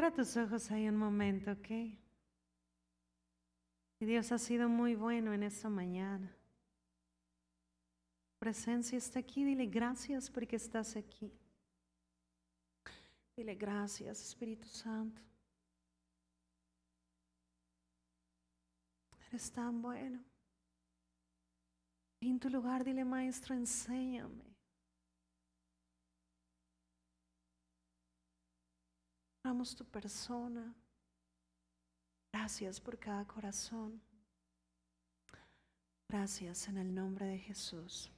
Cierra tus ojos ahí un momento, ¿ok? Y Dios ha sido muy bueno en esta mañana. Presencia está aquí, dile gracias porque estás aquí. Dile gracias, Espíritu Santo. Eres tan bueno. En tu lugar, dile, Maestro, enséñame. Amamos tu persona. Gracias por cada corazón. Gracias en el nombre de Jesús.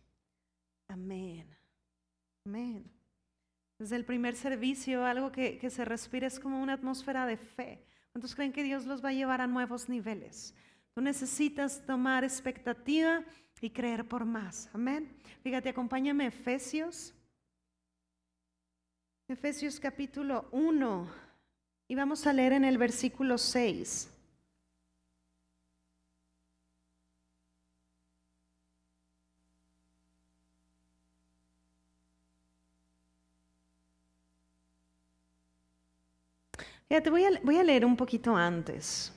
Amén. Amén. Desde el primer servicio, algo que, que, se respira es como una atmósfera de fe. ¿Cuántos creen que Dios los va a llevar a nuevos niveles? Tú necesitas tomar expectativa y creer por más. Amén. Fíjate, acompáñame Efesios. Efesios capítulo 1. Y vamos a leer en el versículo 6. Fíjate, voy a, voy a leer un poquito antes.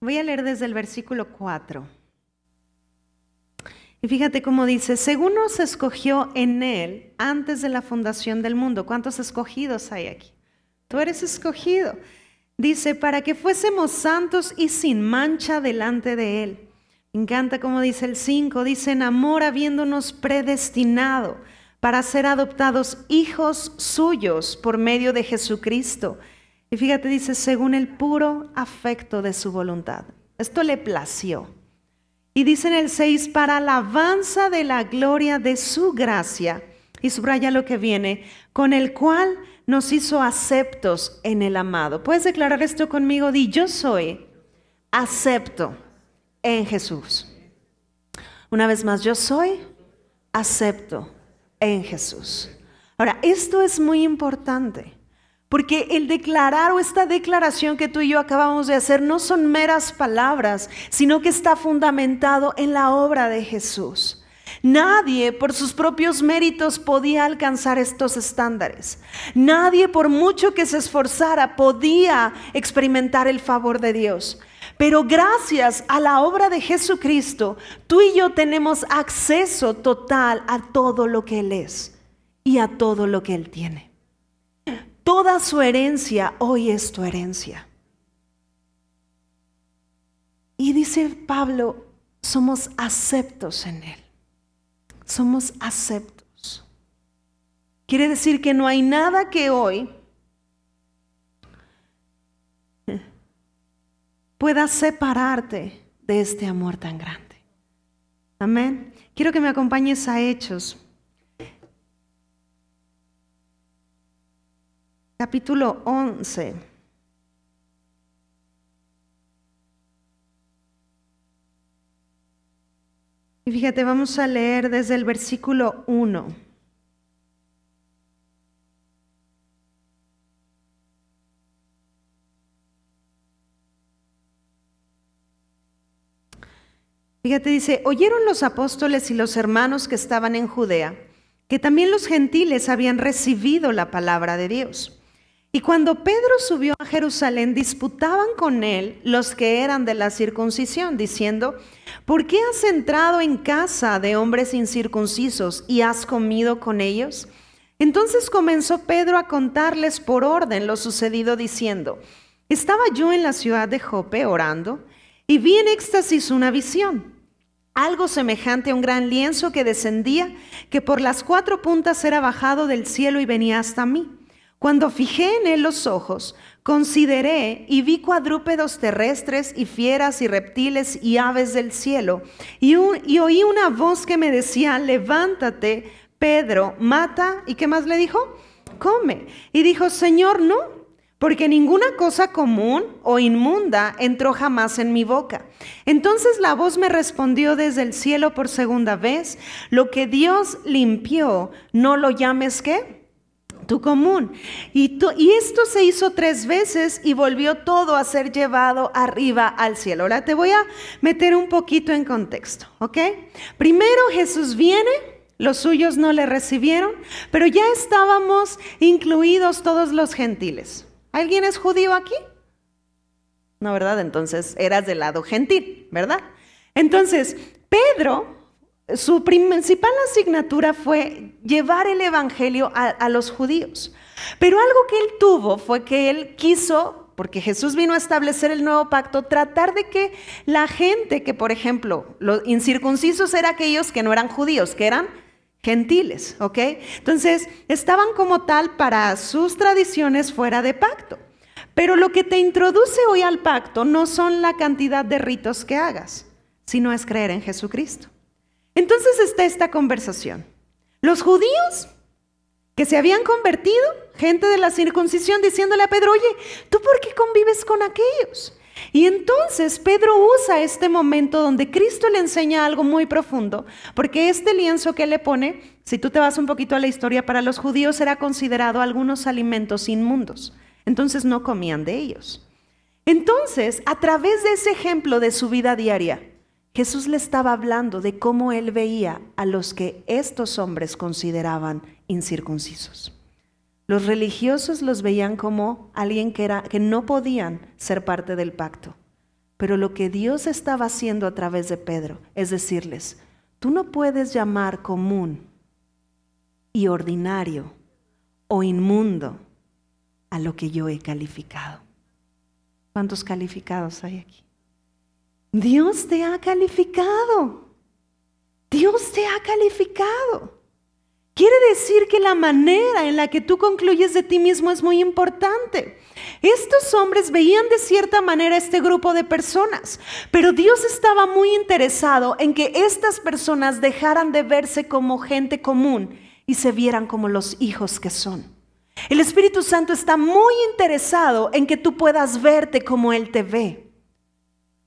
Voy a leer desde el versículo 4. Fíjate cómo dice, según nos escogió en Él antes de la fundación del mundo. ¿Cuántos escogidos hay aquí? Tú eres escogido. Dice, para que fuésemos santos y sin mancha delante de Él. Me encanta como dice el 5, dice, en amor habiéndonos predestinado para ser adoptados hijos suyos por medio de Jesucristo. Y fíjate, dice, según el puro afecto de su voluntad. Esto le plació. Y dice en el 6, para alabanza de la gloria de su gracia. Y subraya lo que viene, con el cual nos hizo aceptos en el amado. ¿Puedes declarar esto conmigo? Di, yo soy acepto en Jesús. Una vez más, yo soy acepto en Jesús. Ahora, esto es muy importante. Porque el declarar o esta declaración que tú y yo acabamos de hacer no son meras palabras, sino que está fundamentado en la obra de Jesús. Nadie por sus propios méritos podía alcanzar estos estándares. Nadie por mucho que se esforzara podía experimentar el favor de Dios. Pero gracias a la obra de Jesucristo, tú y yo tenemos acceso total a todo lo que Él es y a todo lo que Él tiene. Toda su herencia hoy es tu herencia. Y dice Pablo, somos aceptos en Él. Somos aceptos. Quiere decir que no hay nada que hoy pueda separarte de este amor tan grande. Amén. Quiero que me acompañes a Hechos capítulo 11. Y fíjate, vamos a leer desde el versículo 1. Fíjate, dice, oyeron los apóstoles y los hermanos que estaban en Judea, que también los gentiles habían recibido la palabra de Dios. Y cuando Pedro subió a Jerusalén, disputaban con él los que eran de la circuncisión, diciendo, ¿por qué has entrado en casa de hombres incircuncisos y has comido con ellos? Entonces comenzó Pedro a contarles por orden lo sucedido, diciendo, estaba yo en la ciudad de Jope orando y vi en éxtasis una visión, algo semejante a un gran lienzo que descendía, que por las cuatro puntas era bajado del cielo y venía hasta mí. Cuando fijé en él los ojos, consideré y vi cuadrúpedos terrestres y fieras y reptiles y aves del cielo. Y, oí una voz que me decía, levántate, Pedro, mata. ¿Y qué más le dijo? Come. Y dijo, Señor, no, porque ninguna cosa común o inmunda entró jamás en mi boca. Entonces la voz me respondió desde el cielo por segunda vez, lo que Dios limpió, no lo llames qué? Tu común. Y, y esto se hizo tres veces y volvió todo a ser llevado arriba al cielo. Ahora te voy a meter un poquito en contexto, ¿ok? Primero Jesús viene, los suyos no le recibieron, pero ya estábamos incluidos todos los gentiles. ¿Alguien es judío aquí? No, ¿verdad? Entonces eras del lado gentil, ¿verdad? Entonces, Pedro, su principal asignatura fue llevar el Evangelio a, los judíos. Pero algo que él tuvo fue que él quiso porque Jesús vino a establecer el nuevo pacto, tratar de que la gente que, por ejemplo, los incircuncisos eran aquellos que no eran judíos, que eran gentiles, ¿ok? Entonces, estaban como tal para sus tradiciones fuera de pacto. Pero lo que te introduce hoy al pacto no son la cantidad de ritos que hagas, sino es creer en Jesucristo. Entonces está esta conversación. Los judíos que se habían convertido, gente de la circuncisión, diciéndole a Pedro, oye, ¿tú por qué convives con aquellos? Y entonces Pedro usa este momento donde Cristo le enseña algo muy profundo, porque este lienzo que le pone, si tú te vas un poquito a la historia, para los judíos era considerado algunos alimentos inmundos, entonces no comían de ellos. Entonces, a través de ese ejemplo de su vida diaria, Jesús le estaba hablando de cómo él veía a los que estos hombres consideraban incircuncisos. Los religiosos los veían como alguien que, era, que no podían ser parte del pacto. Pero lo que Dios estaba haciendo a través de Pedro es decirles, tú no puedes llamar común y ordinario o inmundo a lo que yo he calificado. ¿Cuántos calificados hay aquí? Dios te ha calificado. Dios te ha calificado. Quiere decir que la manera en la que tú concluyes de ti mismo es muy importante. Estos hombres veían de cierta manera este grupo de personas, pero Dios estaba muy interesado en que estas personas dejaran de verse como gente común y se vieran como los hijos que son. El Espíritu Santo está muy interesado en que tú puedas verte como Él te ve.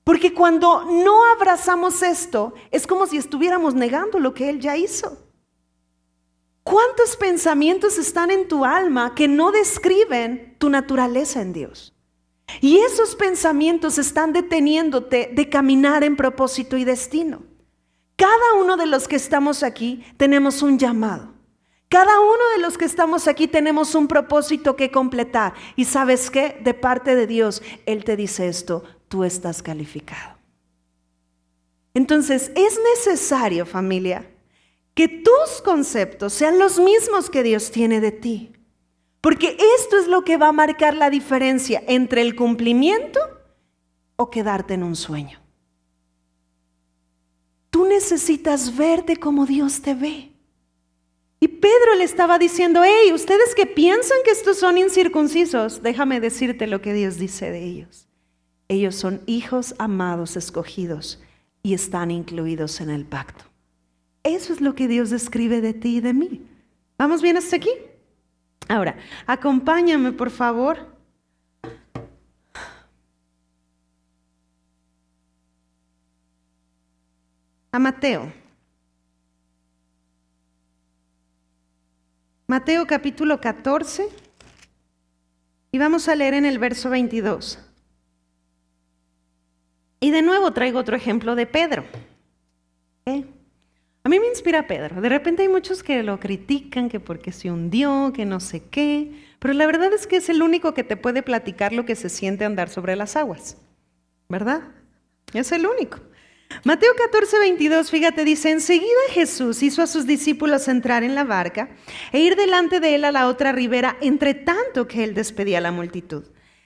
Porque cuando no abrazamos esto, es como si estuviéramos negando lo que Él ya hizo. ¿Cuántos pensamientos están en tu alma que no describen tu naturaleza en Dios? Y esos pensamientos están deteniéndote de caminar en propósito y destino. Cada uno de los que estamos aquí tenemos un llamado. Cada uno de los que estamos aquí tenemos un propósito que completar. Y sabes qué? De parte de Dios, Él te dice esto, tú estás calificado. Entonces, es necesario, familia, que tus conceptos sean los mismos que Dios tiene de ti. Porque esto es lo que va a marcar la diferencia entre el cumplimiento o quedarte en un sueño. Tú necesitas verte como Dios te ve. Y Pedro le estaba diciendo, hey, ustedes que piensan que estos son incircuncisos, déjame decirte lo que Dios dice de ellos. Ellos son hijos amados, escogidos y están incluidos en el pacto. Eso es lo que Dios describe de ti y de mí. ¿Vamos bien hasta aquí? Ahora, acompáñame, por favor. A Mateo. Mateo capítulo 14. Y vamos a leer en el verso 22. Y de nuevo traigo otro ejemplo de Pedro. A mí me inspira Pedro. De repente hay muchos que lo critican, que porque se hundió, que no sé qué, pero la verdad es que es el único que te puede platicar lo que se siente andar sobre las aguas, ¿verdad? Es el único. Mateo 14, 22, fíjate, dice, enseguida Jesús hizo a sus discípulos entrar en la barca e ir delante de él a la otra ribera, entre tanto que él despedía a la multitud.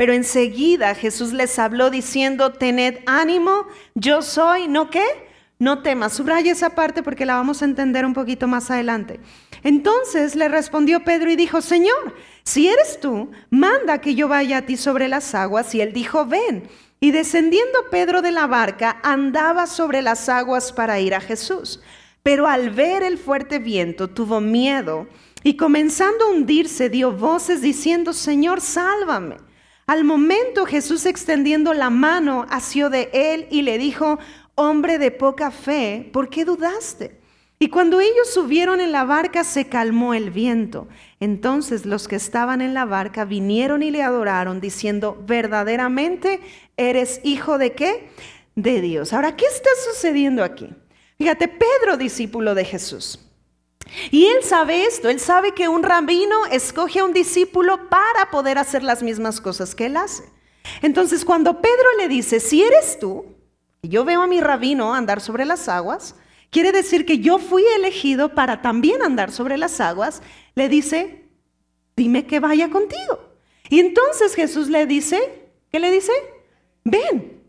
Pero enseguida Jesús les habló diciendo, tened ánimo, yo soy, ¿no qué? No temas. Subraya esa parte porque la vamos a entender un poquito más adelante. Entonces le respondió Pedro y dijo, Señor, si eres tú, manda que yo vaya a ti sobre las aguas. Y él dijo, ven. Y descendiendo Pedro de la barca, andaba sobre las aguas para ir a Jesús. Pero al ver el fuerte viento, tuvo miedo y comenzando a hundirse, dio voces diciendo, Señor, sálvame. Al momento Jesús extendiendo la mano asió de él y le dijo, hombre de poca fe, ¿por qué dudaste? Y cuando ellos subieron en la barca se calmó el viento. Entonces los que estaban en la barca vinieron y le adoraron diciendo, verdaderamente eres hijo de qué? De Dios. Ahora, ¿qué está sucediendo aquí? Fíjate, Pedro, discípulo de Jesús. Y él sabe esto, él sabe que un rabino escoge a un discípulo para poder hacer las mismas cosas que él hace. Entonces, cuando Pedro le dice, si eres tú, y yo veo a mi rabino andar sobre las aguas, Quiere decir que yo fui elegido para también andar sobre las aguas. Le dice, dime que vaya contigo. Y entonces Jesús le dice, ¿qué le dice? Ven.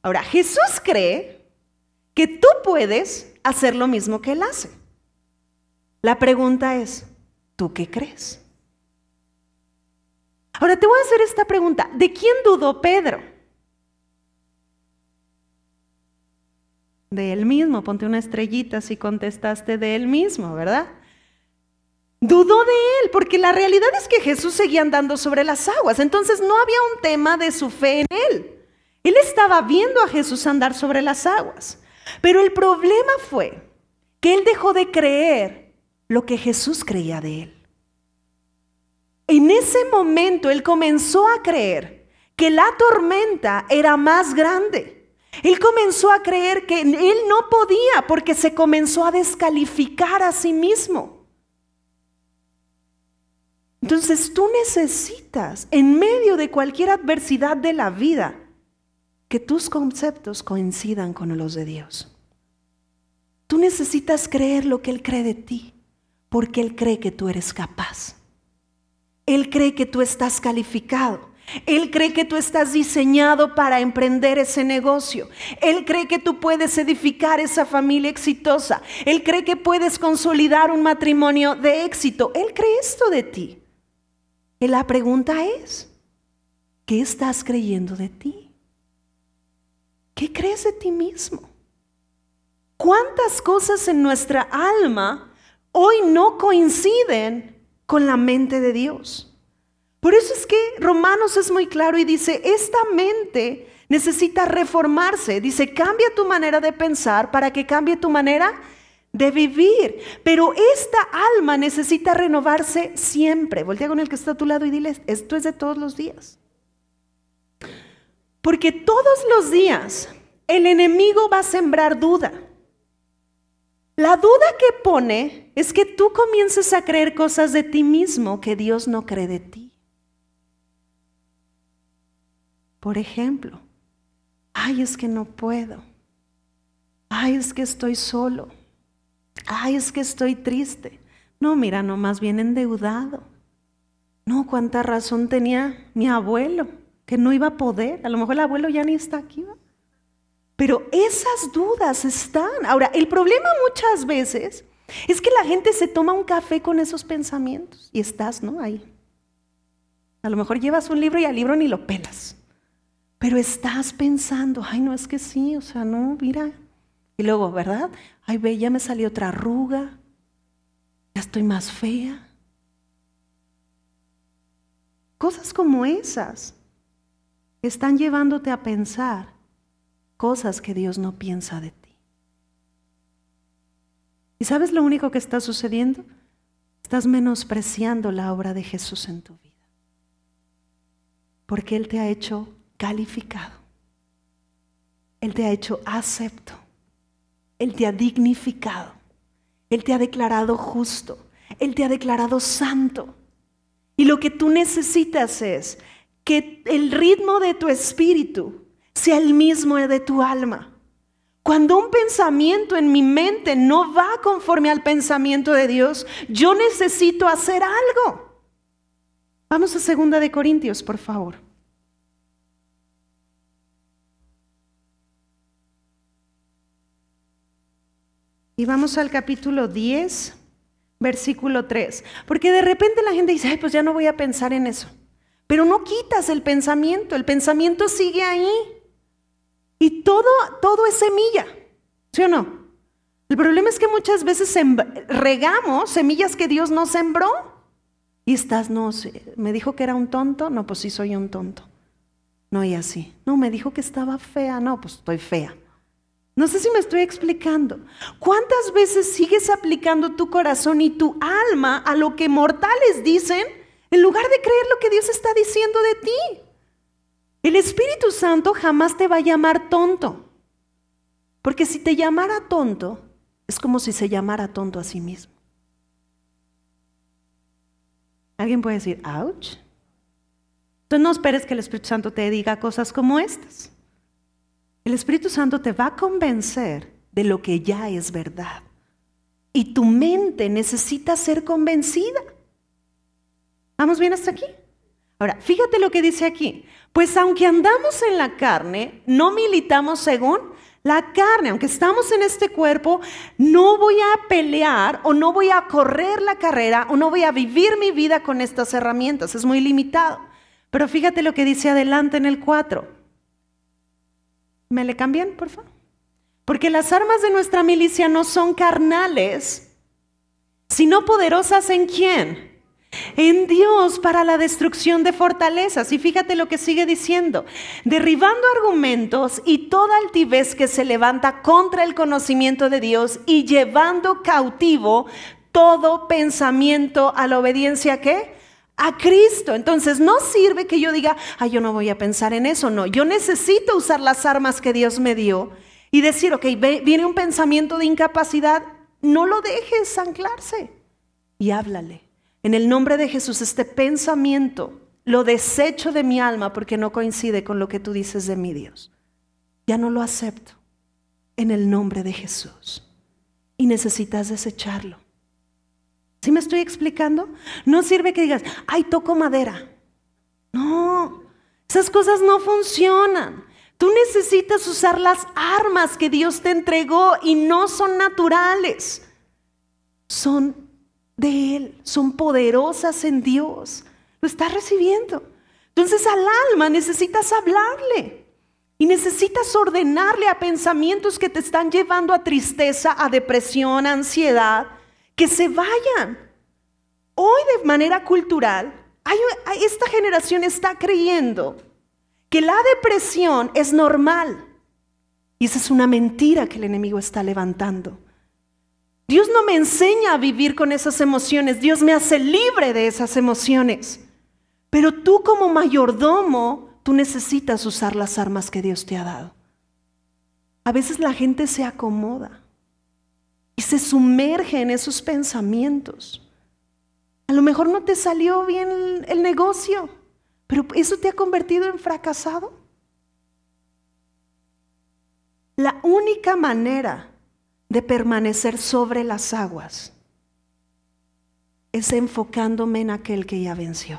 Ahora, Jesús cree que tú puedes hacer lo mismo que él hace. La pregunta es, ¿tú qué crees? Ahora te voy a hacer esta pregunta. ¿De quién dudó Pedro? de él mismo. Ponte una estrellita si contestaste de él mismo, ¿verdad? Dudó de él, porque la realidad es que Jesús seguía andando sobre las aguas. Entonces no había un tema de su fe en él. Él estaba viendo a Jesús andar sobre las aguas. Pero el problema fue que él dejó de creer lo que Jesús creía de él. En ese momento él comenzó a creer que la tormenta era más grande él comenzó a creer que él no podía porque se comenzó a descalificar a sí mismo. Entonces tú necesitas, en medio de cualquier adversidad de la vida, que tus conceptos coincidan con los de Dios. Tú necesitas creer lo que Él cree de ti, porque Él cree que tú eres capaz. Él cree que tú estás calificado. Él cree que tú estás diseñado para emprender ese negocio. Él cree que tú puedes edificar esa familia exitosa. Él cree que puedes consolidar un matrimonio de éxito. Él cree esto de ti. Y la pregunta es, ¿qué estás creyendo de ti? ¿Qué crees de ti mismo? ¿Cuántas cosas en nuestra alma hoy no coinciden con la mente de Dios? Por eso es que Romanos es muy claro y dice, esta mente necesita reformarse. Dice, cambia tu manera de pensar para que cambie tu manera de vivir. Pero esta alma necesita renovarse siempre. Voltea con el que está a tu lado y dile, esto es de todos los días. Porque todos los días el enemigo va a sembrar duda. La duda que pone es que tú comiences a creer cosas de ti mismo que Dios no cree de ti. Por ejemplo, ay, es que no puedo. Ay, es que estoy solo. Ay, es que estoy triste. No, mira, no, más bien endeudado. No, cuánta razón tenía mi abuelo, que no iba a poder. A lo mejor el abuelo ya ni está aquí. Pero esas dudas están. Ahora, el problema muchas veces es que la gente se toma un café con esos pensamientos y estás, ¿no? Ahí. A lo mejor llevas un libro y al libro ni lo pelas. Pero estás pensando, ay, no es que sí, o sea, no, mira. Y luego, ¿verdad? Ay, ve, ya me salió otra arruga, ya estoy más fea. Cosas como esas están llevándote a pensar cosas que Dios no piensa de ti. ¿Y sabes lo único que está sucediendo? Estás menospreciando la obra de Jesús en tu vida. Porque Él te ha hecho calificado. Él te ha hecho acepto. Él te ha dignificado. Él te ha declarado justo. Él te ha declarado santo. Y lo que tú necesitas es que el ritmo de tu espíritu sea el mismo de tu alma. Cuando un pensamiento en mi mente no va conforme al pensamiento de Dios, yo necesito hacer algo. Vamos a segunda de Corintios, por favor. Y vamos al capítulo 10, versículo 3. Porque de repente la gente dice, ay, pues ya no voy a pensar en eso. Pero no quitas el pensamiento, el pensamiento sigue ahí. Y todo, todo es semilla, ¿sí o no? El problema es que muchas veces regamos semillas que Dios no sembró. Y estás, no, me dijo que era un tonto, no, pues sí soy un tonto. No, y así. No, me dijo que estaba fea, no, pues estoy fea. No sé si me estoy explicando. ¿Cuántas veces sigues aplicando tu corazón y tu alma a lo que mortales dicen en lugar de creer lo que Dios está diciendo de ti? El Espíritu Santo jamás te va a llamar tonto. Porque si te llamara tonto, es como si se llamara tonto a sí mismo. Alguien puede decir, ouch. Entonces no esperes que el Espíritu Santo te diga cosas como estas. El Espíritu Santo te va a convencer de lo que ya es verdad. Y tu mente necesita ser convencida. ¿Vamos bien hasta aquí? Ahora, fíjate lo que dice aquí. Pues aunque andamos en la carne, no militamos según la carne. Aunque estamos en este cuerpo, no voy a pelear o no voy a correr la carrera o no voy a vivir mi vida con estas herramientas. Es muy limitado. Pero fíjate lo que dice adelante en el 4. ¿Me le cambian, por favor? Porque las armas de nuestra milicia no son carnales, sino poderosas en quién? En Dios para la destrucción de fortalezas. Y fíjate lo que sigue diciendo. Derribando argumentos y toda altivez que se levanta contra el conocimiento de Dios y llevando cautivo todo pensamiento a la obediencia que a Cristo. Entonces no sirve que yo diga, ay, yo no voy a pensar en eso. No, yo necesito usar las armas que Dios me dio y decir, ok, viene un pensamiento de incapacidad, no lo dejes anclarse y háblale. En el nombre de Jesús, este pensamiento lo desecho de mi alma porque no coincide con lo que tú dices de mi Dios. Ya no lo acepto en el nombre de Jesús. Y necesitas desecharlo. ¿Sí me estoy explicando? No sirve que digas, ay, toco madera. No, esas cosas no funcionan. Tú necesitas usar las armas que Dios te entregó y no son naturales. Son de Él, son poderosas en Dios. Lo estás recibiendo. Entonces al alma necesitas hablarle y necesitas ordenarle a pensamientos que te están llevando a tristeza, a depresión, a ansiedad que se vayan. Hoy de manera cultural, esta generación está creyendo que la depresión es normal. Y esa es una mentira que el enemigo está levantando. Dios no me enseña a vivir con esas emociones, Dios me hace libre de esas emociones. Pero tú como mayordomo, tú necesitas usar las armas que Dios te ha dado. A veces la gente se acomoda y se sumerge en esos pensamientos. A lo mejor no te salió bien el negocio, pero eso te ha convertido en fracasado. La única manera de permanecer sobre las aguas es enfocándome en aquel que ya venció.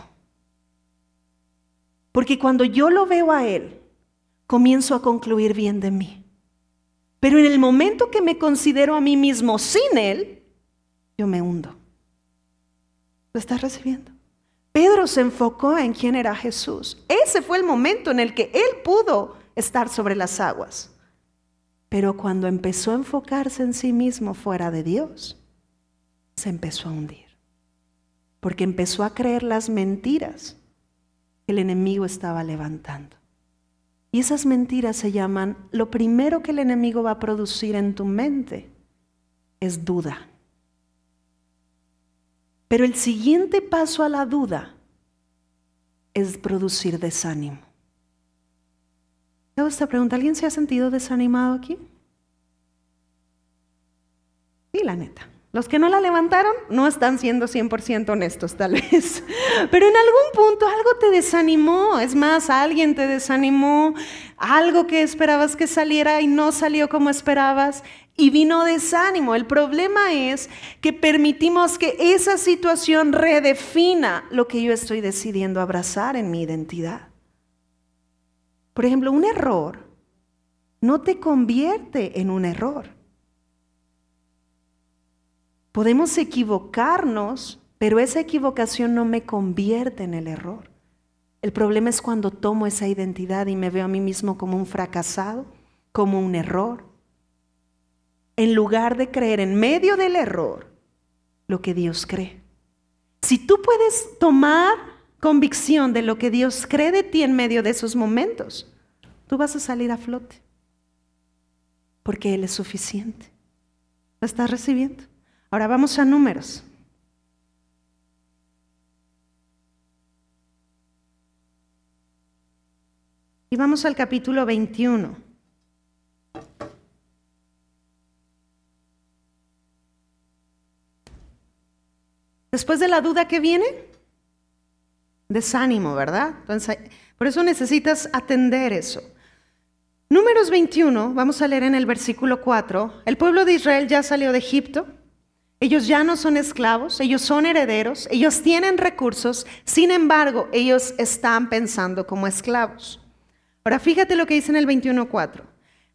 Porque cuando yo lo veo a Él, comienzo a concluir bien de mí. Pero en el momento que me considero a mí mismo sin Él, yo me hundo. ¿Lo estás recibiendo? Pedro se enfocó en quién era Jesús. Ese fue el momento en el que él pudo estar sobre las aguas. Pero cuando empezó a enfocarse en sí mismo fuera de Dios, se empezó a hundir. Porque empezó a creer las mentiras que el enemigo estaba levantando. Y esas mentiras se llaman, lo primero que el enemigo va a producir en tu mente es duda. Pero el siguiente paso a la duda es producir desánimo. Hago pregunta, ¿alguien se ha sentido desanimado aquí? Sí, la neta. Los que no la levantaron no están siendo 100% honestos tal vez. Pero en algún punto algo te desanimó. Es más, alguien te desanimó. Algo que esperabas que saliera y no salió como esperabas. Y vino desánimo. El problema es que permitimos que esa situación redefina lo que yo estoy decidiendo abrazar en mi identidad. Por ejemplo, un error no te convierte en un error. Podemos equivocarnos, pero esa equivocación no me convierte en el error. El problema es cuando tomo esa identidad y me veo a mí mismo como un fracasado, como un error, en lugar de creer en medio del error lo que Dios cree. Si tú puedes tomar convicción de lo que Dios cree de ti en medio de esos momentos, tú vas a salir a flote. Porque Él es suficiente. ¿Lo estás recibiendo? Ahora vamos a números. Y vamos al capítulo 21. Después de la duda que viene, desánimo, ¿verdad? Entonces, por eso necesitas atender eso. Números 21, vamos a leer en el versículo 4, el pueblo de Israel ya salió de Egipto, ellos ya no son esclavos, ellos son herederos, ellos tienen recursos, sin embargo, ellos están pensando como esclavos. Ahora fíjate lo que dice en el 21.4.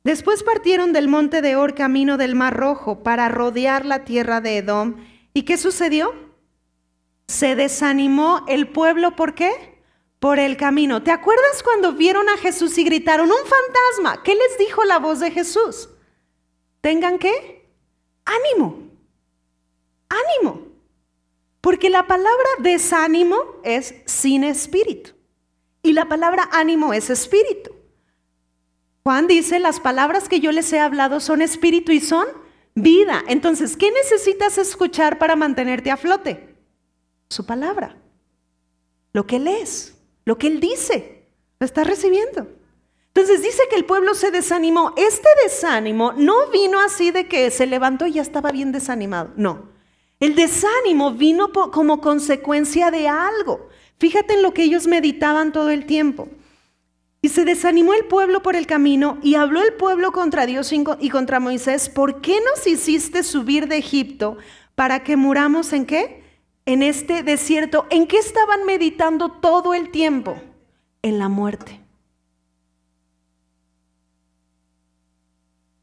Después partieron del monte de Or camino del Mar Rojo para rodear la tierra de Edom. ¿Y qué sucedió? Se desanimó el pueblo, ¿por qué? Por el camino. ¿Te acuerdas cuando vieron a Jesús y gritaron, un fantasma? ¿Qué les dijo la voz de Jesús? Tengan qué? Ánimo. Ánimo. Porque la palabra desánimo es sin espíritu. Y la palabra ánimo es espíritu. Juan dice, las palabras que yo les he hablado son espíritu y son vida. Entonces, ¿qué necesitas escuchar para mantenerte a flote? Su palabra. Lo que él es, lo que él dice. Lo estás recibiendo. Entonces dice que el pueblo se desanimó. Este desánimo no vino así de que se levantó y ya estaba bien desanimado. No. El desánimo vino como consecuencia de algo. Fíjate en lo que ellos meditaban todo el tiempo. Y se desanimó el pueblo por el camino y habló el pueblo contra Dios y contra Moisés, ¿por qué nos hiciste subir de Egipto para que muramos en qué? En este desierto. ¿En qué estaban meditando todo el tiempo? En la muerte.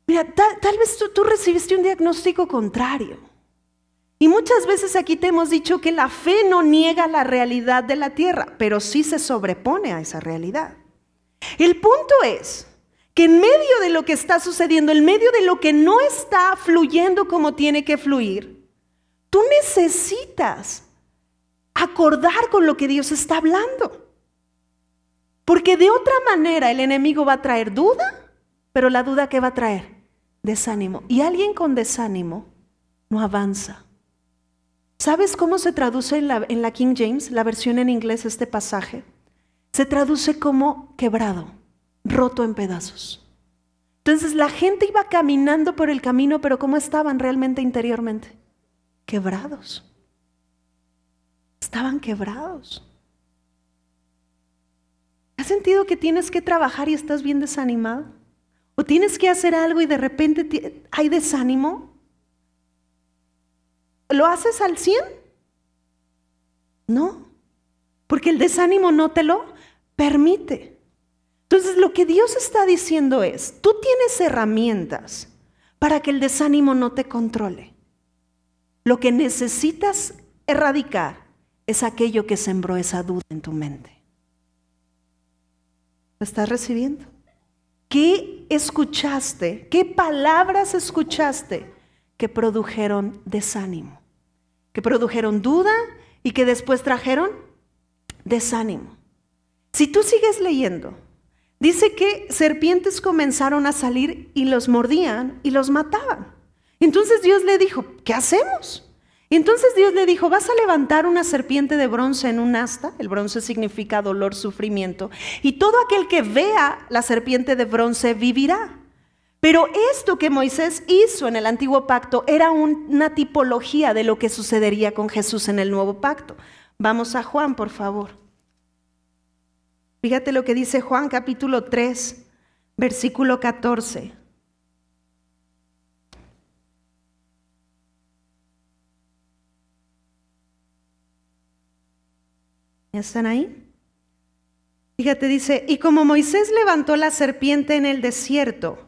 Mira, tal, vez tú recibiste un diagnóstico contrario. Y muchas veces aquí te hemos dicho que la fe no niega la realidad de la tierra, pero sí se sobrepone a esa realidad. El punto es que en medio de lo que está sucediendo, en medio de lo que no está fluyendo como tiene que fluir, tú necesitas acordar con lo que Dios está hablando. Porque de otra manera el enemigo va a traer duda, pero la duda que va a traer, desánimo. Y alguien con desánimo no avanza. ¿Sabes cómo se traduce en la, King James, la versión en inglés, este pasaje? Se traduce como quebrado, roto en pedazos. Entonces la gente iba caminando por el camino, pero ¿cómo estaban realmente interiormente? Quebrados. Estaban quebrados. ¿Has sentido que tienes que trabajar y estás bien desanimado? ¿O tienes que hacer algo y de repente hay desánimo? ¿Lo haces al 100? No, porque el desánimo no te lo permite. Entonces lo que Dios está diciendo es, tú tienes herramientas para que el desánimo no te controle. Lo que necesitas erradicar es aquello que sembró esa duda en tu mente. ¿Lo estás recibiendo? ¿Qué escuchaste? ¿Qué palabras escuchaste que produjeron desánimo, que produjeron duda y que después trajeron desánimo. Si tú sigues leyendo, dice que serpientes comenzaron a salir y los mordían y los mataban. Entonces Dios le dijo, ¿qué hacemos? entonces Dios le dijo, vas a levantar una serpiente de bronce en un asta, el bronce significa dolor, sufrimiento, y todo aquel que vea la serpiente de bronce vivirá. Pero esto que Moisés hizo en el antiguo pacto era una tipología de lo que sucedería con Jesús en el nuevo pacto. Vamos a Juan, por favor. Fíjate lo que dice Juan capítulo 3, versículo 14. ¿Ya están ahí? Fíjate, dice, y como Moisés levantó la serpiente en el desierto,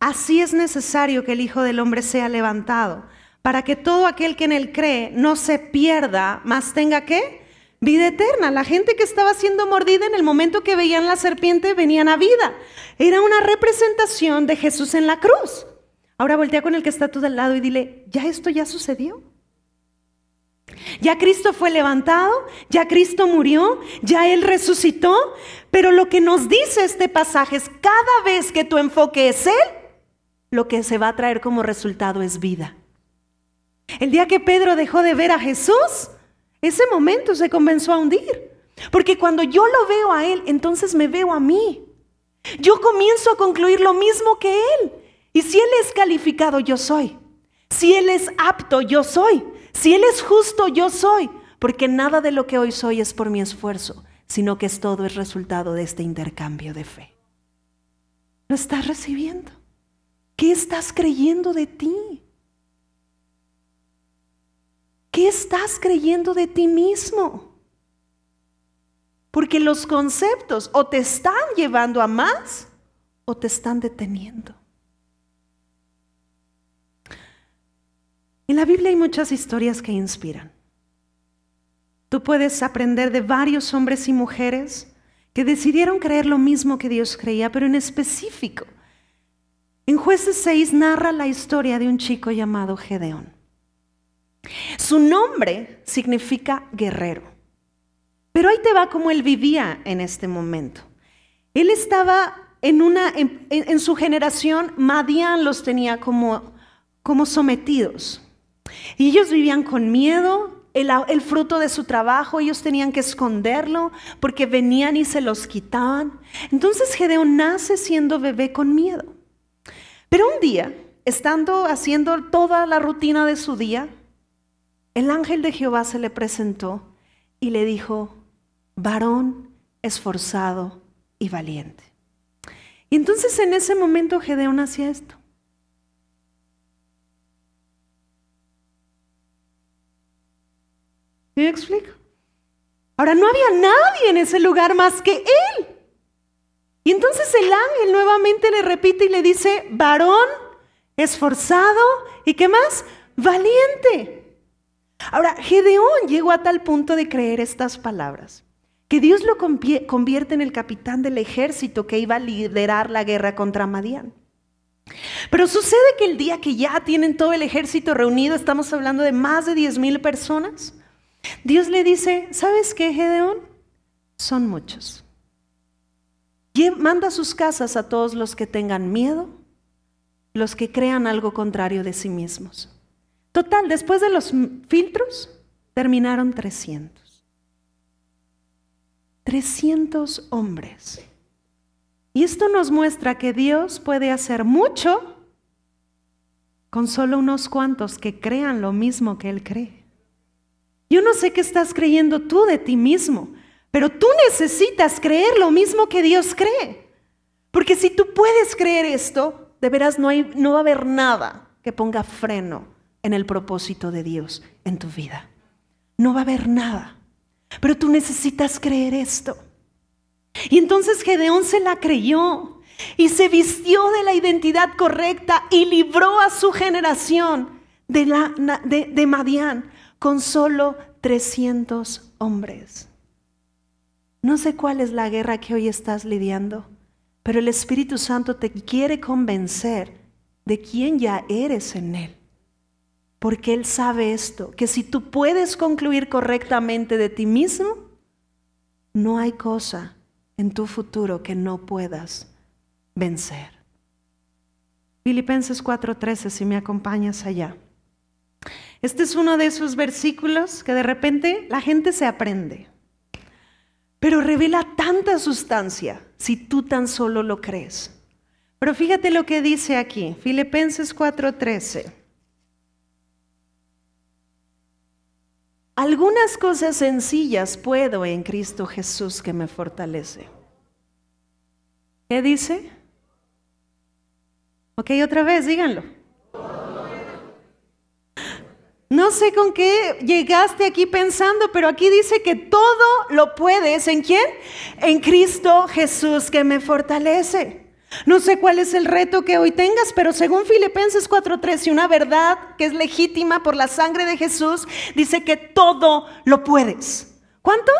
Así es necesario que el Hijo del Hombre sea levantado, para que todo aquel que en él cree no se pierda, mas tenga qué? Vida eterna. La gente que estaba siendo mordida en el momento que veían la serpiente venían a vida. Era una representación de Jesús en la cruz. Ahora voltea con el que está a tu lado y dile, ya esto ya sucedió. Ya Cristo fue levantado, ya Cristo murió, ya Él resucitó, pero lo que nos dice este pasaje es cada vez que tu enfoque es Él, lo que se va a traer como resultado es vida. El día que Pedro dejó de ver a Jesús, ese momento se comenzó a hundir. Porque cuando yo lo veo a Él, entonces me veo a mí. Yo comienzo a concluir lo mismo que Él. Y si Él es calificado, yo soy. Si Él es apto, yo soy. Si Él es justo, yo soy. Porque nada de lo que hoy soy es por mi esfuerzo, sino que es todo el resultado de este intercambio de fe. ¿Lo estás recibiendo? ¿Qué estás creyendo de ti? ¿Qué estás creyendo de ti mismo? Porque los conceptos o te están llevando a más o te están deteniendo. En la Biblia hay muchas historias que inspiran. Tú puedes aprender de varios hombres y mujeres que decidieron creer lo mismo que Dios creía, pero en específico. En jueces 6 narra la historia de un chico llamado Gedeón. Su nombre significa guerrero. Pero ahí te va como él vivía en este momento. Él estaba en una, en, su generación, Madián los tenía como, como sometidos. Y ellos vivían con miedo, el, fruto de su trabajo, ellos tenían que esconderlo porque venían y se los quitaban. Entonces Gedeón nace siendo bebé con miedo. Pero un día, estando haciendo toda la rutina de su día, el ángel de Jehová se le presentó y le dijo, varón esforzado y valiente. Y entonces en ese momento Gedeón hacía esto. ¿Me explico? Ahora no había nadie en ese lugar más que él. Y entonces el ángel nuevamente le repite y le dice, varón, esforzado y qué más, valiente. Ahora, Gedeón llegó a tal punto de creer estas palabras, que Dios lo convierte en el capitán del ejército que iba a liderar la guerra contra Madián. Pero sucede que el día que ya tienen todo el ejército reunido, estamos hablando de más de 10 mil personas, Dios le dice, ¿sabes qué, Gedeón? Son muchos. Manda a sus casas a todos los que tengan miedo, los que crean algo contrario de sí mismos. Total, después de los filtros, terminaron 300. 300 hombres. Y esto nos muestra que Dios puede hacer mucho con solo unos cuantos que crean lo mismo que Él cree. Yo no sé qué estás creyendo tú de ti mismo, pero tú necesitas creer lo mismo que Dios cree. Porque si tú puedes creer esto, de veras no, hay, no va a haber nada que ponga freno en el propósito de Dios en tu vida. No va a haber nada. Pero tú necesitas creer esto. Y entonces Gedeón se la creyó y se vistió de la identidad correcta y libró a su generación de, de, de Madián con solo 300 hombres. No sé cuál es la guerra que hoy estás lidiando, pero el Espíritu Santo te quiere convencer de quién ya eres en Él. Porque Él sabe esto, que si tú puedes concluir correctamente de ti mismo, no hay cosa en tu futuro que no puedas vencer. Filipenses 4:13, si me acompañas allá. Este es uno de esos versículos que de repente la gente se aprende, pero revela tanta sustancia si tú tan solo lo crees. Pero fíjate lo que dice aquí, Filipenses 4:13. Algunas cosas sencillas puedo en Cristo Jesús que me fortalece. ¿Qué dice? Ok, otra vez, díganlo. No sé con qué llegaste aquí pensando, pero aquí dice que todo lo puedes. ¿En quién? En Cristo Jesús que me fortalece. No sé cuál es el reto que hoy tengas, pero según Filipenses 4:13, una verdad que es legítima por la sangre de Jesús, dice que todo lo puedes. ¿Cuánto?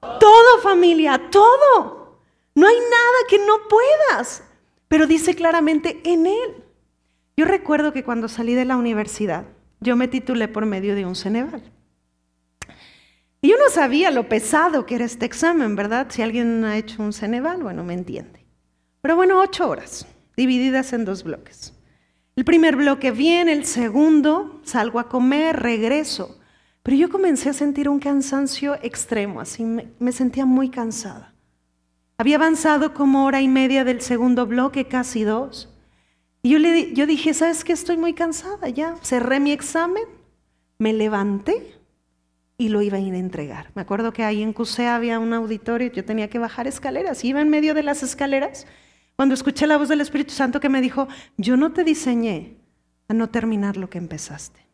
Todo familia, todo. No hay nada que no puedas, pero dice claramente en Él. Yo recuerdo que cuando salí de la universidad, yo me titulé por medio de un Ceneval. Y yo no sabía lo pesado que era este examen, ¿verdad? Si alguien ha hecho un Ceneval, bueno, me entiende. Pero bueno, ocho horas, divididas en dos bloques. El primer bloque viene, el segundo, salgo a comer, regreso. Pero yo comencé a sentir un cansancio extremo, así me, sentía muy cansada. Había avanzado como hora y media del segundo bloque, casi dos. Y yo, le, yo dije, ¿sabes qué? Estoy muy cansada ya. Cerré mi examen, me levanté y lo iba a ir a entregar. Me acuerdo que ahí en CUSE había un auditorio, yo tenía que bajar escaleras, iba en medio de las escaleras cuando escuché la voz del Espíritu Santo que me dijo, yo no te diseñé a no terminar lo que empezaste.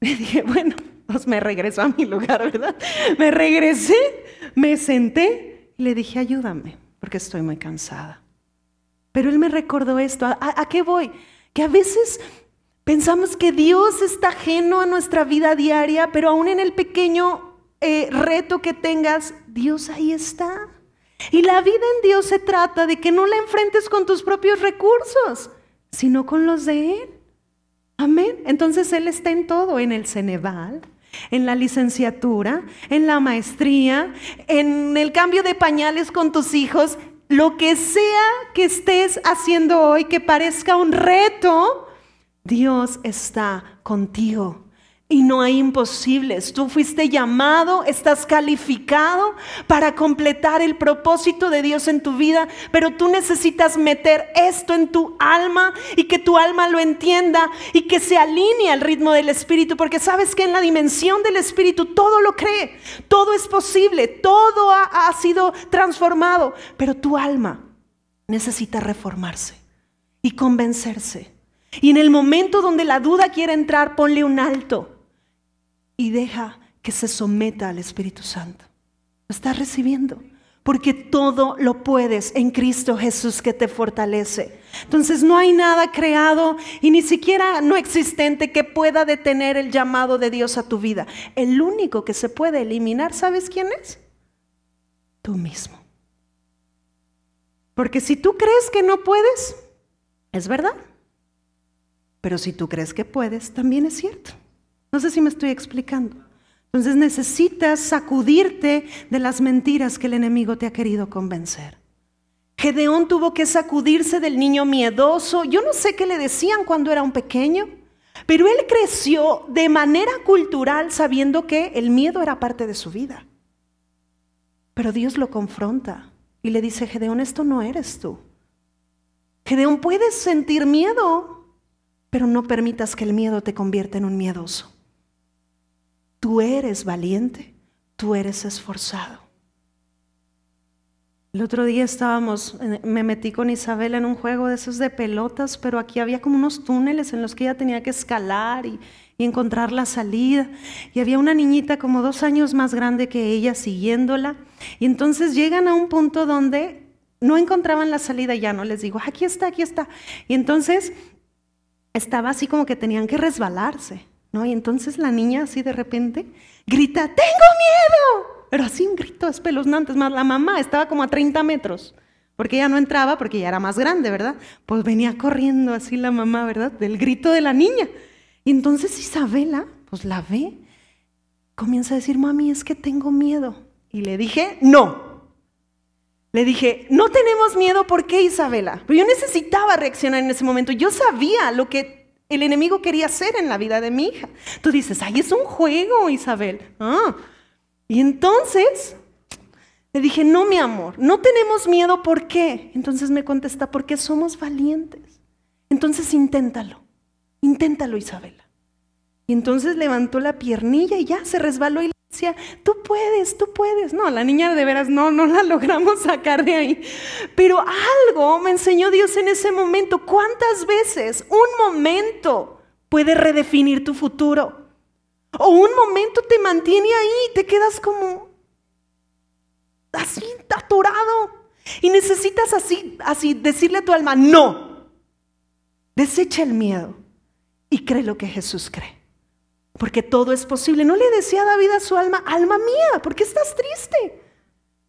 Y dije, bueno, pues me regreso a mi lugar, ¿verdad? Me regresé, me senté y le dije, ayúdame, porque estoy muy cansada. Pero él me recordó esto. ¿A, qué voy? Que a veces pensamos que Dios está ajeno a nuestra vida diaria, pero aún en el pequeño eh, reto que tengas, Dios ahí está. Y la vida en Dios se trata de que no la enfrentes con tus propios recursos, sino con los de Él. Amén. Entonces Él está en todo, en el Ceneval, en la licenciatura, en la maestría, en el cambio de pañales con tus hijos, lo que sea que estés haciendo hoy que parezca un reto, Dios está contigo. Y no hay imposibles. Tú fuiste llamado, estás calificado para completar el propósito de Dios en tu vida, pero tú necesitas meter esto en tu alma y que tu alma lo entienda y que se alinee al ritmo del Espíritu, porque sabes que en la dimensión del Espíritu todo lo cree, todo es posible, todo ha, sido transformado, pero tu alma necesita reformarse y convencerse. Y en el momento donde la duda quiere entrar, ponle un alto y deja que se someta al Espíritu Santo. Lo estás recibiendo. Porque todo lo puedes en Cristo Jesús que te fortalece. Entonces no hay nada creado y ni siquiera no existente que pueda detener el llamado de Dios a tu vida. El único que se puede eliminar, ¿sabes quién es? Tú mismo. Porque si tú crees que no puedes, es verdad. Pero si tú crees que puedes, también es cierto. No sé si me estoy explicando. Entonces necesitas sacudirte de las mentiras que el enemigo te ha querido convencer. Gedeón tuvo que sacudirse del niño miedoso. Yo no sé qué le decían cuando era un pequeño, pero él creció de manera cultural sabiendo que el miedo era parte de su vida. Pero Dios lo confronta y le dice, Gedeón, esto no eres tú. Gedeón, puedes sentir miedo, pero no permitas que el miedo te convierta en un miedoso. Tú eres valiente, tú eres esforzado. El otro día estábamos, me metí con Isabel en un juego de esos de pelotas, pero aquí había como unos túneles en los que ella tenía que escalar y, y encontrar la salida. Y había una niñita como dos años más grande que ella siguiéndola. Y entonces llegan a un punto donde no encontraban la salida ya, no les digo, aquí está, aquí está. Y entonces estaba así como que tenían que resbalarse. Y entonces la niña así de repente grita, tengo miedo. Pero así un grito espeluznante. Es más, la mamá estaba como a 30 metros, porque ella no entraba, porque ella era más grande, ¿verdad? Pues venía corriendo así la mamá, ¿verdad? Del grito de la niña. Y entonces Isabela, pues la ve, comienza a decir, mami, es que tengo miedo. Y le dije, no. Le dije, no tenemos miedo, ¿por qué Isabela? Pero yo necesitaba reaccionar en ese momento. Yo sabía lo que el enemigo quería hacer en la vida de mi hija. Tú dices, ay, es un juego, Isabel. Ah. Y entonces le dije, no, mi amor, no tenemos miedo, ¿por qué? Entonces me contesta, porque somos valientes. Entonces inténtalo, inténtalo, Isabela. Y entonces levantó la piernilla y ya se resbaló y decía, tú puedes, tú puedes. No, la niña de veras no, no la logramos sacar de ahí. Pero algo me enseñó Dios en ese momento. ¿Cuántas veces un momento puede redefinir tu futuro? O un momento te mantiene ahí, te quedas como así atorado. Y necesitas así, así decirle a tu alma, no. Desecha el miedo y cree lo que Jesús cree porque todo es posible. No le decía David a su alma, alma mía, ¿por qué estás triste?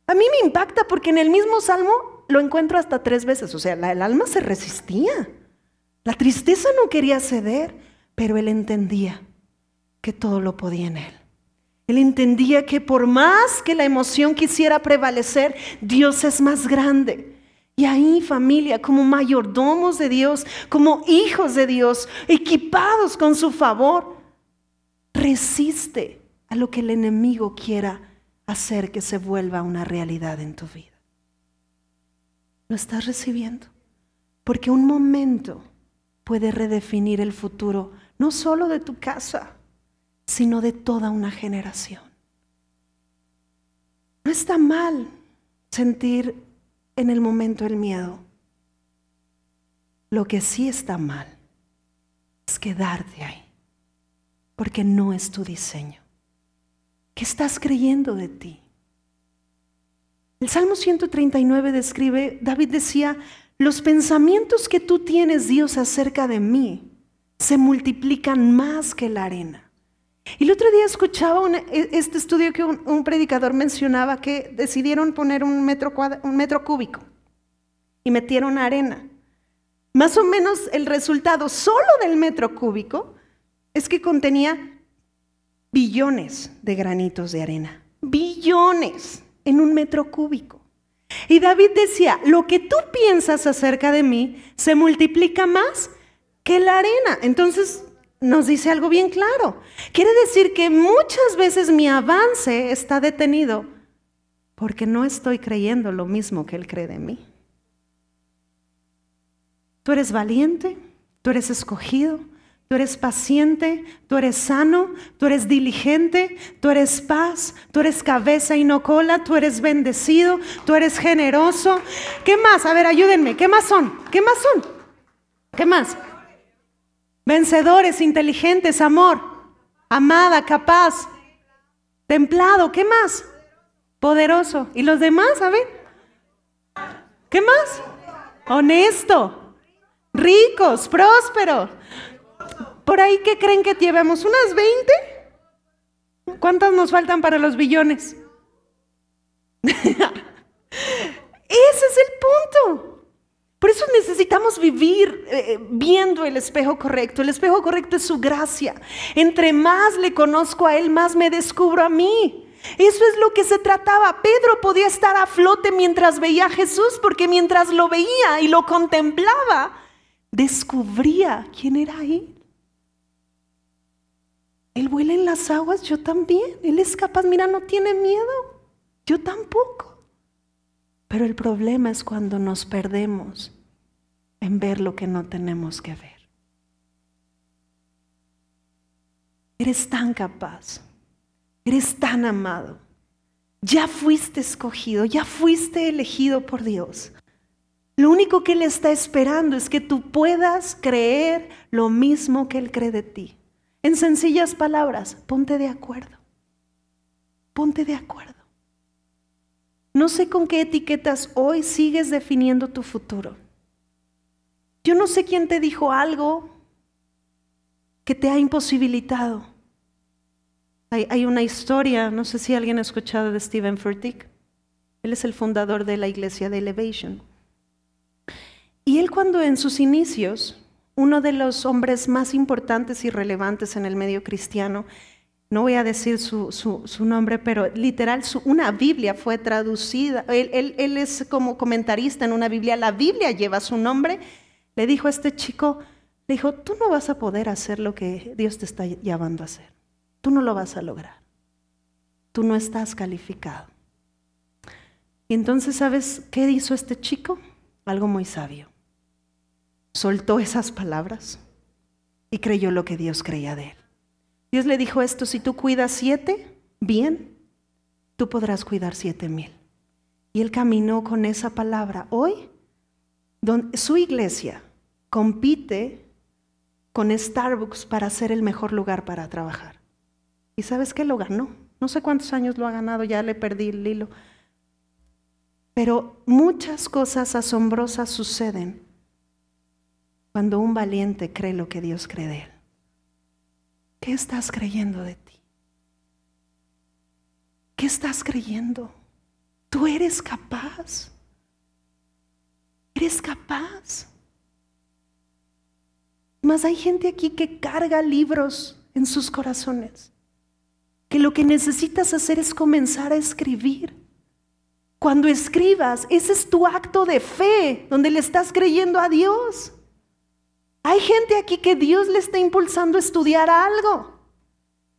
A mí me impacta porque en el mismo salmo lo encuentro hasta tres veces, o sea, el alma se resistía. La tristeza no quería ceder, pero él entendía que todo lo podía en Él. Él entendía que por más que la emoción quisiera prevalecer, Dios es más grande. Y ahí familia, como mayordomos de Dios, como hijos de Dios, equipados con su favor, resiste a lo que el enemigo quiera hacer que se vuelva una realidad en tu vida. ¿Lo estás recibiendo? Porque un momento puede redefinir el futuro, no solo de tu casa, sino de toda una generación. No está mal sentir en el momento el miedo. Lo que sí está mal es quedarte ahí, porque no es tu diseño. ¿Qué estás creyendo de ti? El Salmo 139 describe, David decía, los pensamientos que tú tienes, Dios, acerca de mí, se multiplican más que la arena. Y el otro día escuchaba e, este estudio que un, predicador mencionaba que decidieron poner un metro, un metro cúbico y metieron arena. Más o menos el resultado solo del metro cúbico es que contenía billones de granitos de arena. Billones en un metro cúbico. Y David decía, lo que tú piensas acerca de mí se multiplica más que la arena. Entonces nos dice algo bien claro. Quiere decir que muchas veces mi avance está detenido porque no estoy creyendo lo mismo que Él cree de mí. Tú eres valiente, tú eres escogido, tú eres paciente, tú eres sano, tú eres diligente, tú eres paz, tú eres cabeza y no cola, tú eres bendecido, tú eres generoso. ¿Qué más? A ver, ayúdenme. ¿Qué más son? ¿Qué más son? ¿Qué más? Vencedores, inteligentes, amor, amada, capaz, templado, ¿qué más? Poderoso. ¿Y los demás, a ver? ¿Qué más? Honesto, ricos, prósperos. ¿Por ahí qué creen que llevamos? ¿Unas 20? ¿Cuántas nos faltan para los billones? Ese es el punto. Por eso necesitamos vivir eh, viendo el espejo correcto. El espejo correcto es su gracia. Entre más le conozco a Él, más me descubro a mí. Eso es lo que se trataba. Pedro podía estar a flote mientras veía a Jesús, porque mientras lo veía y lo contemplaba, descubría quién era Él. Él vuela en las aguas, yo también. Él es capaz, mira, no tiene miedo. Yo tampoco. Pero el problema es cuando nos perdemos en ver lo que no tenemos que ver. Eres tan capaz, eres tan amado, ya fuiste escogido, ya fuiste elegido por Dios. Lo único que Él está esperando es que tú puedas creer lo mismo que Él cree de ti. En sencillas palabras, ponte de acuerdo. Ponte de acuerdo. No sé con qué etiquetas hoy sigues definiendo tu futuro. Yo no sé quién te dijo algo que te ha imposibilitado. Hay, una historia, no sé si alguien ha escuchado de Stephen Furtick. Él es el fundador de la iglesia de Elevation. Y él cuando en sus inicios, uno de los hombres más importantes y relevantes en el medio cristiano, no voy a decir su, nombre, pero literal, una Biblia fue traducida. Él, él, es como comentarista en una Biblia, la Biblia lleva su nombre. Le dijo a este chico, le dijo, tú no vas a poder hacer lo que Dios te está llamando a hacer. Tú no lo vas a lograr. Tú no estás calificado. Y entonces, ¿sabes qué hizo este chico? Algo muy sabio. Soltó esas palabras y creyó lo que Dios creía de él. Dios le dijo esto, si tú cuidas siete, bien, tú podrás cuidar siete mil. Y él caminó con esa palabra. Hoy, su iglesia compite con Starbucks para ser el mejor lugar para trabajar. ¿Y sabes qué? Lo ganó. No sé cuántos años lo ha ganado, ya le perdí el hilo. Pero muchas cosas asombrosas suceden cuando un valiente cree lo que Dios cree de él. ¿Qué estás creyendo de ti? ¿Qué estás creyendo? Tú eres capaz. Eres capaz. Más hay gente aquí que carga libros en sus corazones. Que lo que necesitas hacer es comenzar a escribir. Cuando escribas, ese es tu acto de fe, donde le estás creyendo a Dios. Hay gente aquí que Dios le está impulsando a estudiar algo.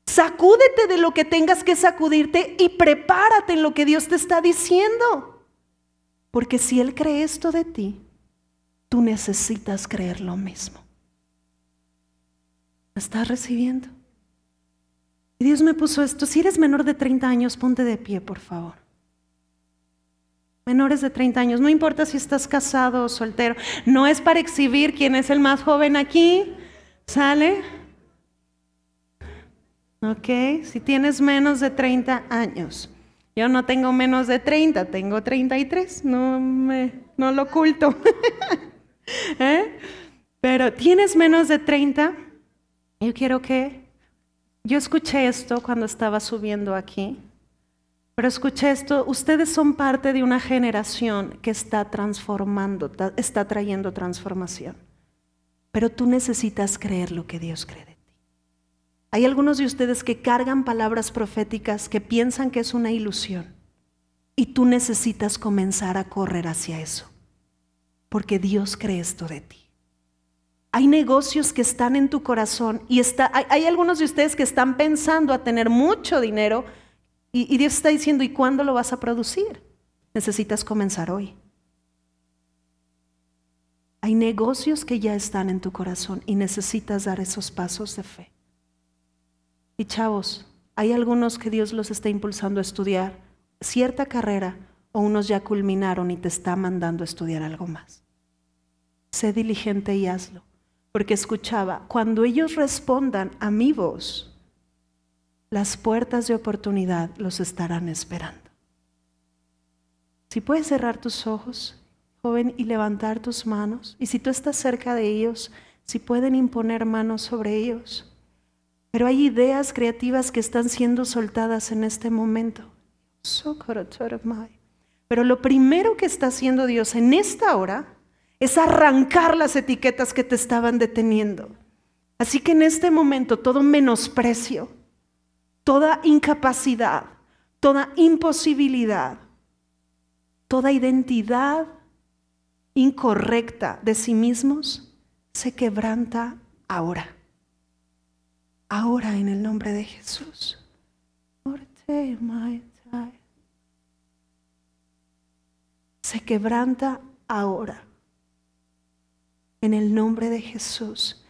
Sacúdete de lo que tengas que sacudirte y prepárate en lo que Dios te está diciendo. Porque si Él cree esto de ti, tú necesitas creer lo mismo. ¿Me estás recibiendo? Y Dios me puso esto. Si eres menor de 30 años, ponte de pie, por favor. Menores de 30 años, no importa si estás casado o soltero. No es para exhibir quién es el más joven aquí. ¿Sale? Ok, si tienes menos de 30 años. Yo no tengo menos de 30, tengo 33, no, me, no lo oculto. ¿Eh? Pero tienes menos de 30, yo quiero que... Yo escuché esto cuando estaba subiendo aquí, pero escuché esto, ustedes son parte de una generación que está transformando, está trayendo transformación, pero tú necesitas creer lo que Dios cree. Hay algunos de ustedes que cargan palabras proféticas que piensan que es una ilusión y tú necesitas comenzar a correr hacia eso, porque Dios cree esto de ti. Hay negocios que están en tu corazón y está, hay, algunos de ustedes que están pensando a tener mucho dinero y, Dios está diciendo, ¿y cuándo lo vas a producir? Necesitas comenzar hoy. Hay negocios que ya están en tu corazón y necesitas dar esos pasos de fe. Y chavos, hay algunos que Dios los está impulsando a estudiar cierta carrera o unos ya culminaron y te está mandando a estudiar algo más. Sé diligente y hazlo, porque escuchaba, cuando ellos respondan a mi voz, las puertas de oportunidad los estarán esperando. Si puedes cerrar tus ojos, joven, y levantar tus manos, y si tú estás cerca de ellos, si pueden imponer manos sobre ellos. Pero hay ideas creativas que están siendo soltadas en este momento. Pero lo primero que está haciendo Dios en esta hora es arrancar las etiquetas que te estaban deteniendo. Así que en este momento todo menosprecio, toda incapacidad, toda imposibilidad, toda identidad incorrecta de sí mismos se quebranta ahora ahora en el nombre de Jesús. Se quebranta ahora en el nombre de Jesús.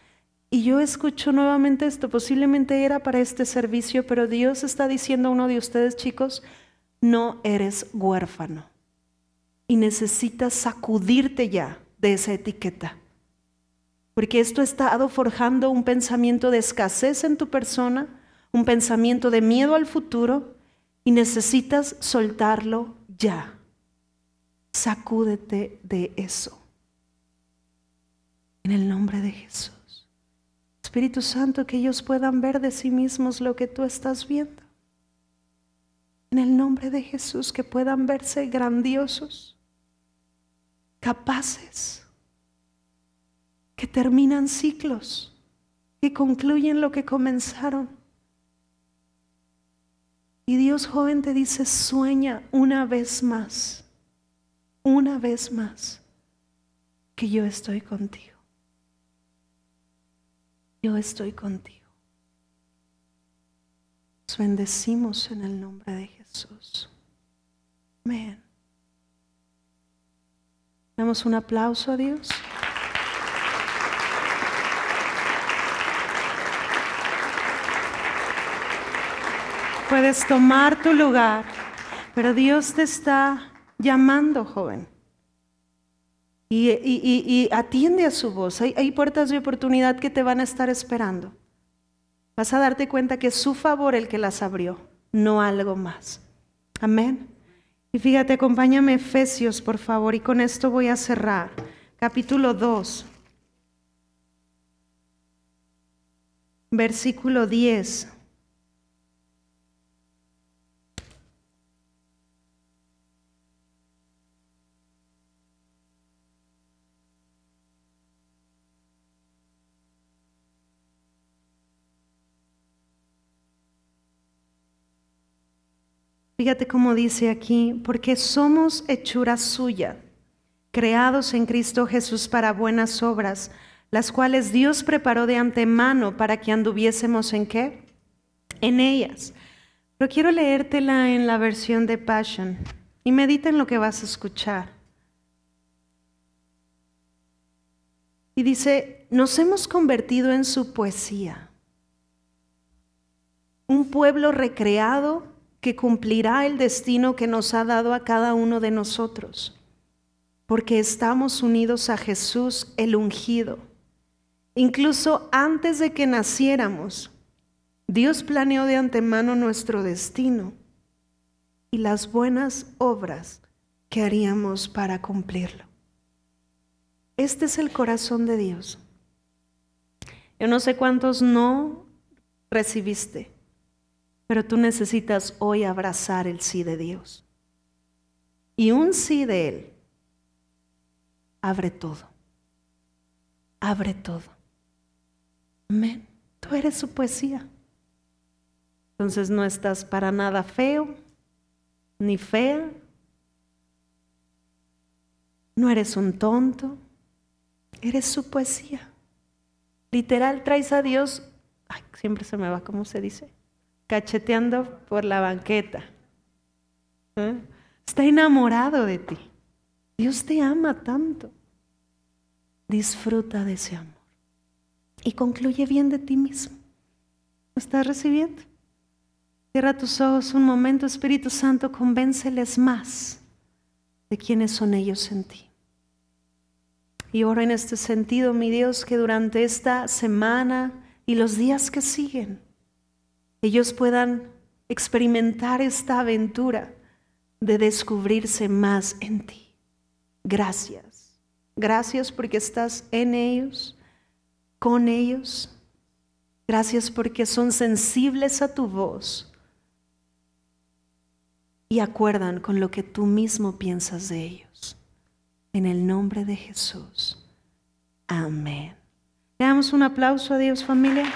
Y yo escucho nuevamente esto, posiblemente era para este servicio, pero Dios está diciendo a uno de ustedes, chicos, no eres huérfano y necesitas sacudirte ya de esa etiqueta porque esto ha estado forjando un pensamiento de escasez en tu persona, un pensamiento de miedo al futuro y necesitas soltarlo ya. Sacúdete de eso. En el nombre de Jesús. Espíritu Santo, que ellos puedan ver de sí mismos lo que tú estás viendo. En el nombre de Jesús, que puedan verse grandiosos, capaces que terminan ciclos, que concluyen lo que comenzaron. Y Dios joven te dice, sueña una vez más, una vez más, que yo estoy contigo. Yo estoy contigo. Nos bendecimos en el nombre de Jesús. Amén. Damos un aplauso a Dios. Puedes tomar tu lugar, pero Dios te está llamando, joven. Y, atiende a su voz. Hay, hay puertas de oportunidad que te van a estar esperando. Vas a darte cuenta que es su favor el que las abrió, no algo más. Amén. Y fíjate, acompáñame Efesios, por favor, y con esto voy a cerrar. Capítulo 2. Versículo 10. Fíjate cómo dice aquí, porque somos hechura suya, creados en Cristo Jesús para buenas obras, las cuales Dios preparó de antemano para que anduviésemos en qué? En ellas. Pero quiero leértela en la versión de Passion y medita en lo que vas a escuchar. Y dice, nos hemos convertido en su poesía, un pueblo recreado que cumplirá el destino que nos ha dado a cada uno de nosotros, porque estamos unidos a Jesús el ungido. Incluso antes de que naciéramos, Dios planeó de antemano nuestro destino y las buenas obras que haríamos para cumplirlo. Este es el corazón de Dios. Yo no sé cuántos no recibiste, pero tú necesitas hoy abrazar el sí de Dios. Y un sí de Él abre todo. Abre todo. Amén. Tú eres su poesía. Entonces no estás para nada feo, ni fea. No eres un tonto. Eres su poesía. Literal, traes a Dios, ay, siempre se me va, ¿cómo se dice? Cacheteando por la banqueta. ¿Eh? Está enamorado de ti. Dios te ama tanto. Disfruta de ese amor. Y concluye bien de ti mismo. ¿Lo estás recibiendo? Cierra tus ojos un momento, Espíritu Santo, convénceles más de quiénes son ellos en ti. Y oro en este sentido, mi Dios, que durante esta semana y los días que siguen, ellos puedan experimentar esta aventura de descubrirse más en ti. Gracias. Gracias porque estás en ellos, con ellos. Gracias porque son sensibles a tu voz y acuerdan con lo que tú mismo piensas de ellos. En el nombre de Jesús. Amén. Le damos un aplauso a Dios familia.